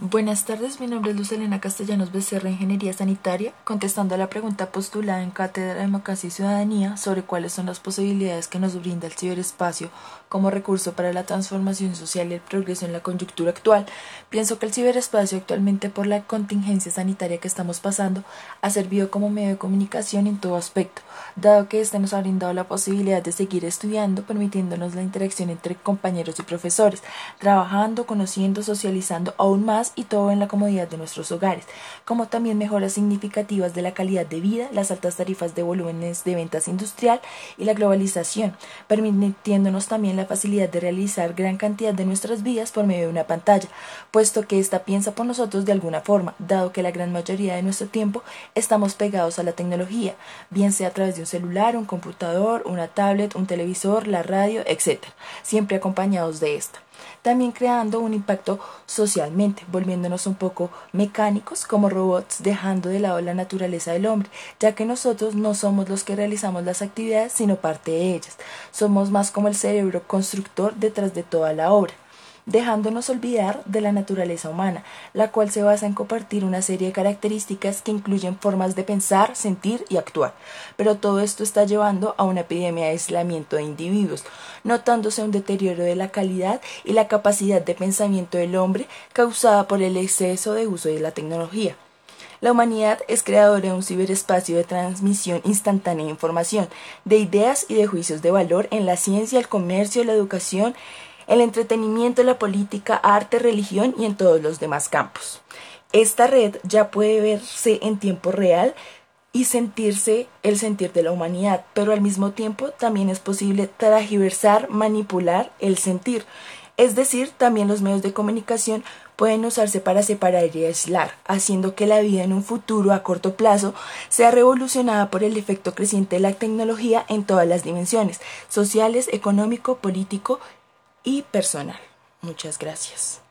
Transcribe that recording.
Buenas tardes, mi nombre es Luz Elena Castellanos Becerra, Ingeniería Sanitaria, contestando a la pregunta postulada en Cátedra de Democracia y Ciudadanía sobre cuáles son las posibilidades que nos brinda el ciberespacio como recurso para la transformación social y el progreso en la coyuntura actual. Pienso que el ciberespacio actualmente por la contingencia sanitaria que estamos pasando ha servido como medio de comunicación en todo aspecto, dado que éste nos ha brindado la posibilidad de seguir estudiando, permitiéndonos la interacción entre compañeros y profesores, trabajando, conociendo, socializando aún más y todo en la comodidad de nuestros hogares, como también mejoras significativas de la calidad de vida, las altas tarifas de volúmenes de ventas industrial y la globalización, permitiéndonos también la facilidad de realizar gran cantidad de nuestras vidas por medio de una pantalla, puesto que ésta piensa por nosotros de alguna forma, dado que la gran mayoría de nuestro tiempo estamos pegados a la tecnología, bien sea a través de un celular, un computador, una tablet, un televisor, la radio, etc., siempre acompañados de esta también creando un impacto socialmente, volviéndonos un poco mecánicos como robots, dejando de lado la naturaleza del hombre, ya que nosotros no somos los que realizamos las actividades, sino parte de ellas. Somos más como el cerebro constructor detrás de toda la obra dejándonos olvidar de la naturaleza humana, la cual se basa en compartir una serie de características que incluyen formas de pensar, sentir y actuar. Pero todo esto está llevando a una epidemia de aislamiento de individuos, notándose un deterioro de la calidad y la capacidad de pensamiento del hombre causada por el exceso de uso de la tecnología. La humanidad es creadora de un ciberespacio de transmisión instantánea de información, de ideas y de juicios de valor en la ciencia, el comercio, la educación, el entretenimiento, la política, arte, religión y en todos los demás campos. Esta red ya puede verse en tiempo real y sentirse el sentir de la humanidad, pero al mismo tiempo también es posible tragiversar, manipular el sentir. Es decir, también los medios de comunicación pueden usarse para separar y aislar, haciendo que la vida en un futuro a corto plazo sea revolucionada por el efecto creciente de la tecnología en todas las dimensiones, sociales, económico, político y personal. Muchas gracias.